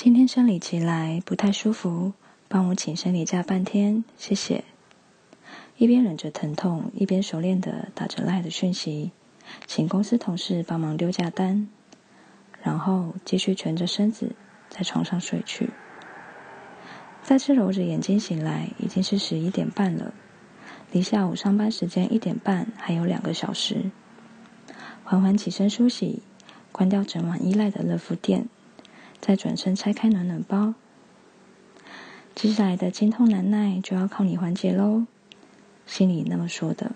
今天生理期来不太舒服，帮我请生理假半天，谢谢。一边忍着疼痛，一边熟练的打着赖的讯息，请公司同事帮忙丢假单，然后继续蜷着身子在床上睡去。再次揉着眼睛醒来，已经是十一点半了，离下午上班时间一点半还有两个小时。缓缓起身梳洗，关掉整晚依赖的热敷垫，再转身拆开暖暖包。接下来的经痛难耐就要靠你缓解喽，心里那么说的。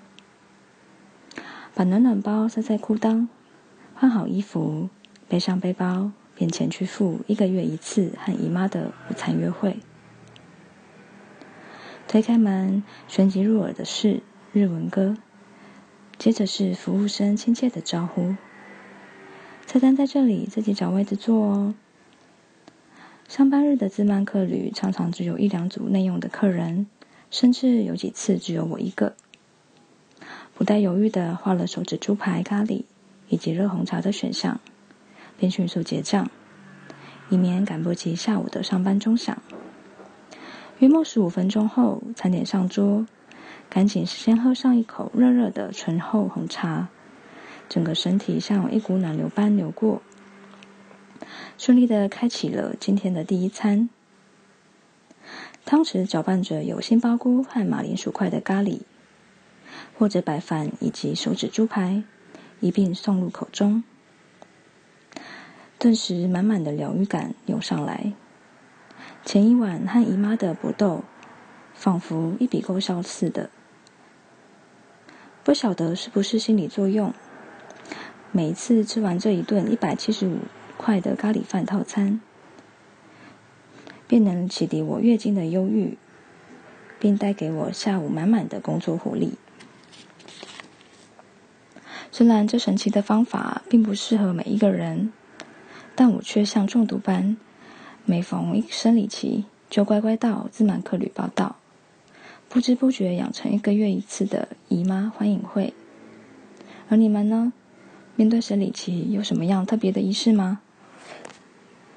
把暖暖包塞在裤裆，换好衣服，背上背包，便前去赴一个月一次和姨妈的午餐约会。推开门，旋即入耳的是日文歌，接着是服务生亲切的招呼：“菜单在这里，自己找位子坐哦。”上班日的自慢客旅常常只有一两组内用的客人，甚至有几次只有我一个。不带犹豫的画了手指猪排咖喱以及热红茶的选项，便迅速结账，以免赶不及下午的上班钟响。约莫十五分钟后，餐点上桌，赶紧先喝上一口热热的醇厚红茶，整个身体像有一股暖流般流过，顺利的开启了今天的第一餐。汤匙搅拌着有杏鲍菇和马铃薯块的咖喱，或者白饭以及手指猪排一并送入口中，顿时满满的疗愈感涌上来。前一晚和姨妈的搏斗，仿佛一笔勾销似的。不晓得是不是心理作用，每一次吃完这一顿一百七十五块的咖喱饭套餐，便能启迪我月经的忧郁，并带给我下午满满的工作活力。虽然这神奇的方法并不适合每一个人，但我却像中毒般。每逢生理期，就乖乖到自满客旅报道，不知不觉养成一个月一次的姨妈欢迎会。而你们呢？面对生理期有什么样特别的仪式吗？